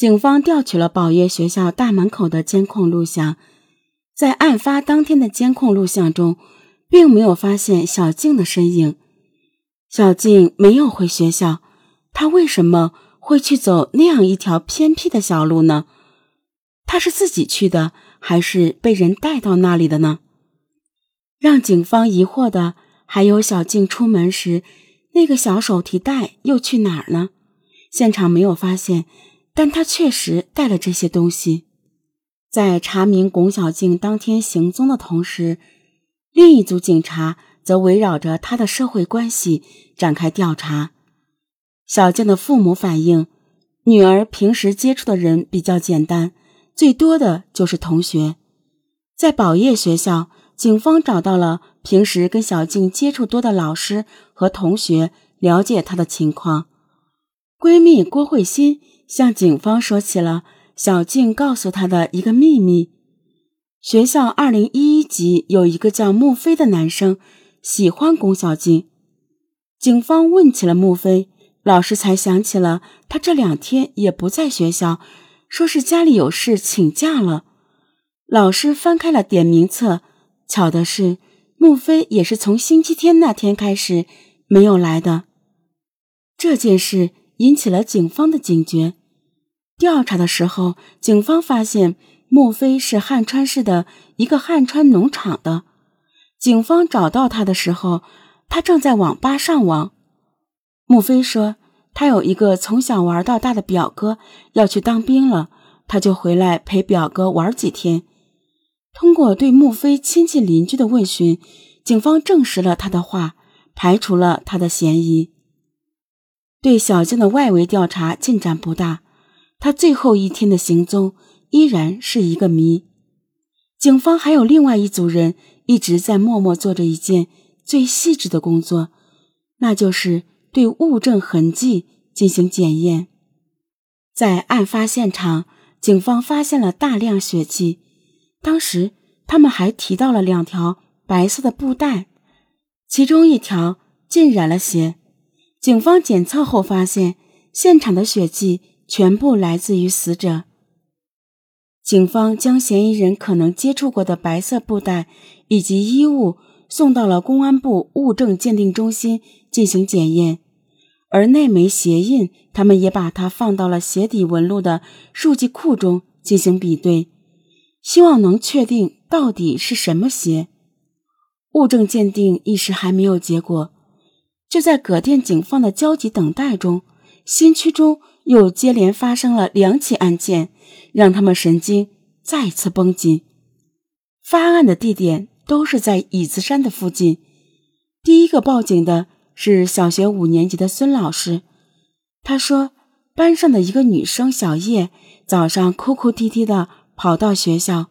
警方调取了宝业学校大门口的监控录像，在案发当天的监控录像中，并没有发现小静的身影。小静没有回学校，她为什么会去走那样一条偏僻的小路呢？她是自己去的，还是被人带到那里的呢？让警方疑惑的还有小静出门时那个小手提袋又去哪儿呢？现场没有发现。但他确实带了这些东西。在查明龚小静当天行踪的同时，另一组警察则围绕着他的社会关系展开调查。小静的父母反映，女儿平时接触的人比较简单，最多的就是同学。在宝业学校，警方找到了平时跟小静接触多的老师和同学，了解她的情况。闺蜜郭慧欣。向警方说起了小静告诉他的一个秘密：学校二零一一级有一个叫穆飞的男生喜欢龚小静。警方问起了穆飞，老师才想起了他这两天也不在学校，说是家里有事请假了。老师翻开了点名册，巧的是，穆飞也是从星期天那天开始没有来的。这件事引起了警方的警觉。调查的时候，警方发现穆飞是汉川市的一个汉川农场的。警方找到他的时候，他正在网吧上网。穆飞说，他有一个从小玩到大的表哥要去当兵了，他就回来陪表哥玩几天。通过对穆飞亲戚邻居的问询，警方证实了他的话，排除了他的嫌疑。对小静的外围调查进展不大。他最后一天的行踪依然是一个谜。警方还有另外一组人一直在默默做着一件最细致的工作，那就是对物证痕迹进行检验。在案发现场，警方发现了大量血迹，当时他们还提到了两条白色的布袋，其中一条浸染了血。警方检测后发现，现场的血迹。全部来自于死者。警方将嫌疑人可能接触过的白色布袋以及衣物送到了公安部物证鉴定中心进行检验，而那枚鞋印，他们也把它放到了鞋底纹路的数据库中进行比对，希望能确定到底是什么鞋。物证鉴定一时还没有结果，就在葛店警方的焦急等待中，新区中。又接连发生了两起案件，让他们神经再次绷紧。发案的地点都是在椅子山的附近。第一个报警的是小学五年级的孙老师，他说班上的一个女生小叶早上哭哭啼啼的跑到学校，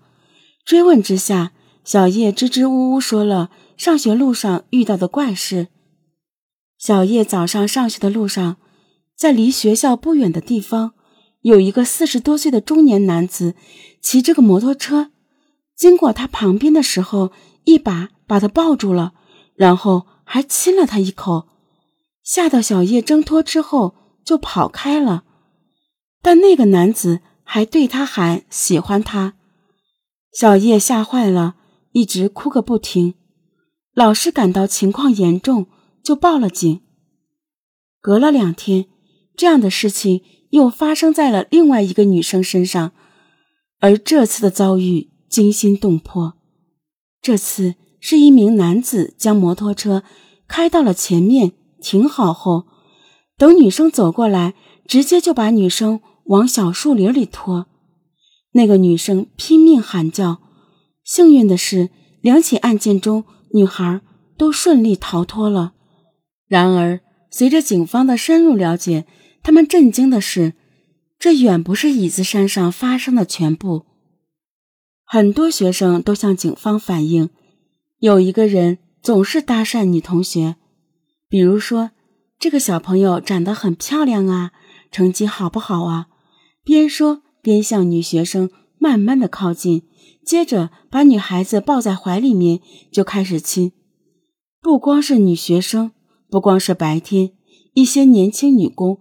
追问之下，小叶支支吾吾说了上学路上遇到的怪事。小叶早上上学的路上。在离学校不远的地方，有一个四十多岁的中年男子骑着个摩托车，经过他旁边的时候，一把把他抱住了，然后还亲了他一口，吓到小叶挣脱之后就跑开了。但那个男子还对他喊喜欢他，小叶吓坏了，一直哭个不停。老师感到情况严重，就报了警。隔了两天。这样的事情又发生在了另外一个女生身上，而这次的遭遇惊心动魄。这次是一名男子将摩托车开到了前面停好后，等女生走过来，直接就把女生往小树林里拖。那个女生拼命喊叫。幸运的是，两起案件中女孩都顺利逃脱了。然而，随着警方的深入了解，他们震惊的是，这远不是椅子山上发生的全部。很多学生都向警方反映，有一个人总是搭讪女同学，比如说这个小朋友长得很漂亮啊，成绩好不好啊？边说边向女学生慢慢的靠近，接着把女孩子抱在怀里面就开始亲。不光是女学生，不光是白天，一些年轻女工。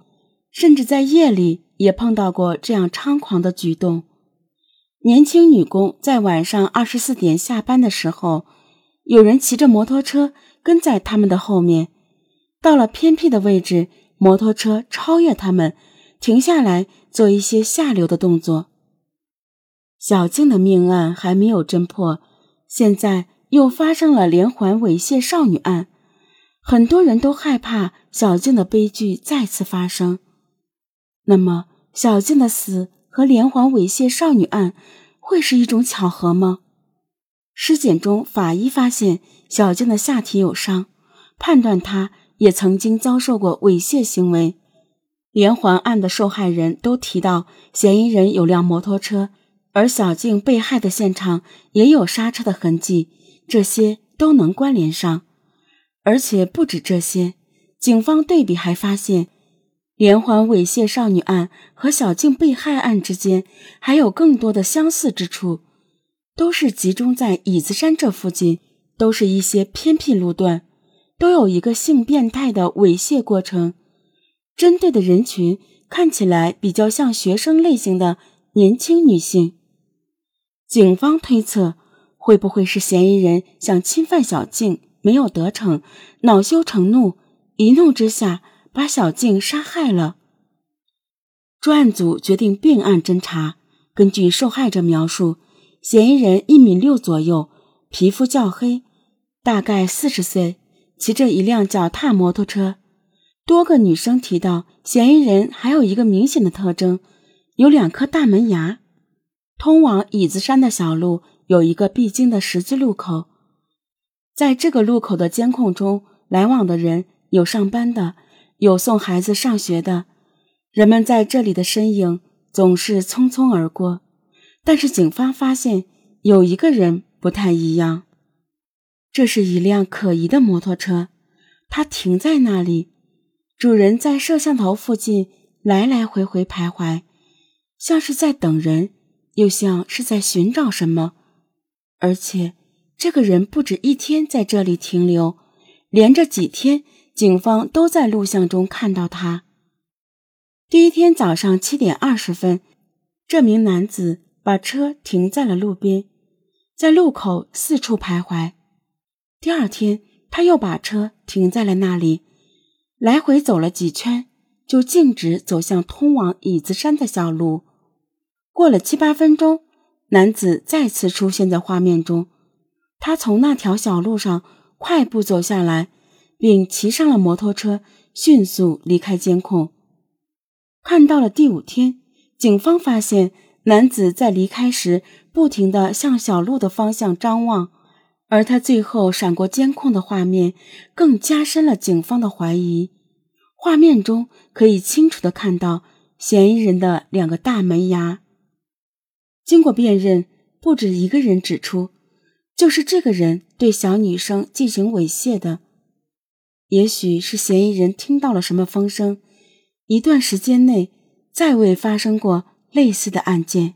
甚至在夜里也碰到过这样猖狂的举动。年轻女工在晚上二十四点下班的时候，有人骑着摩托车跟在他们的后面，到了偏僻的位置，摩托车超越他们，停下来做一些下流的动作。小静的命案还没有侦破，现在又发生了连环猥亵少女案，很多人都害怕小静的悲剧再次发生。那么，小静的死？和连环猥亵少女案会是一种巧合吗？尸检中，法医发现小静的下体有伤，判断她也曾经遭受过猥亵行为。连环案的受害人都提到，嫌疑人有辆摩托车，而小静被害的现场也有刹车的痕迹，这些都能关联上。而且不止这些，警方对比还发现。连环猥亵少女案和小静被害案之间还有更多的相似之处，都是集中在椅子山这附近，都是一些偏僻路段，都有一个性变态的猥亵过程。针对的人群看起来比较像学生类型的年轻女性。警方推测，会不会是嫌疑人想侵犯小静没有得逞，恼羞成怒，一怒之下。把小静杀害了。专案组决定并案侦查。根据受害者描述，嫌疑人一米六左右，皮肤较黑，大概四十岁，骑着一辆脚踏摩托车。多个女生提到，嫌疑人还有一个明显的特征，有两颗大门牙。通往椅子山的小路有一个必经的十字路口，在这个路口的监控中，来往的人有上班的。有送孩子上学的人们在这里的身影总是匆匆而过，但是警方发现有一个人不太一样。这是一辆可疑的摩托车，它停在那里，主人在摄像头附近来来回回徘徊，像是在等人，又像是在寻找什么。而且这个人不止一天在这里停留，连着几天。警方都在录像中看到他。第一天早上七点二十分，这名男子把车停在了路边，在路口四处徘徊。第二天，他又把车停在了那里，来回走了几圈，就径直走向通往椅子山的小路。过了七八分钟，男子再次出现在画面中，他从那条小路上快步走下来。并骑上了摩托车，迅速离开监控。看到了第五天，警方发现男子在离开时不停地向小路的方向张望，而他最后闪过监控的画面，更加深了警方的怀疑。画面中可以清楚地看到嫌疑人的两个大门牙。经过辨认，不止一个人指出，就是这个人对小女生进行猥亵的。也许是嫌疑人听到了什么风声，一段时间内再未发生过类似的案件。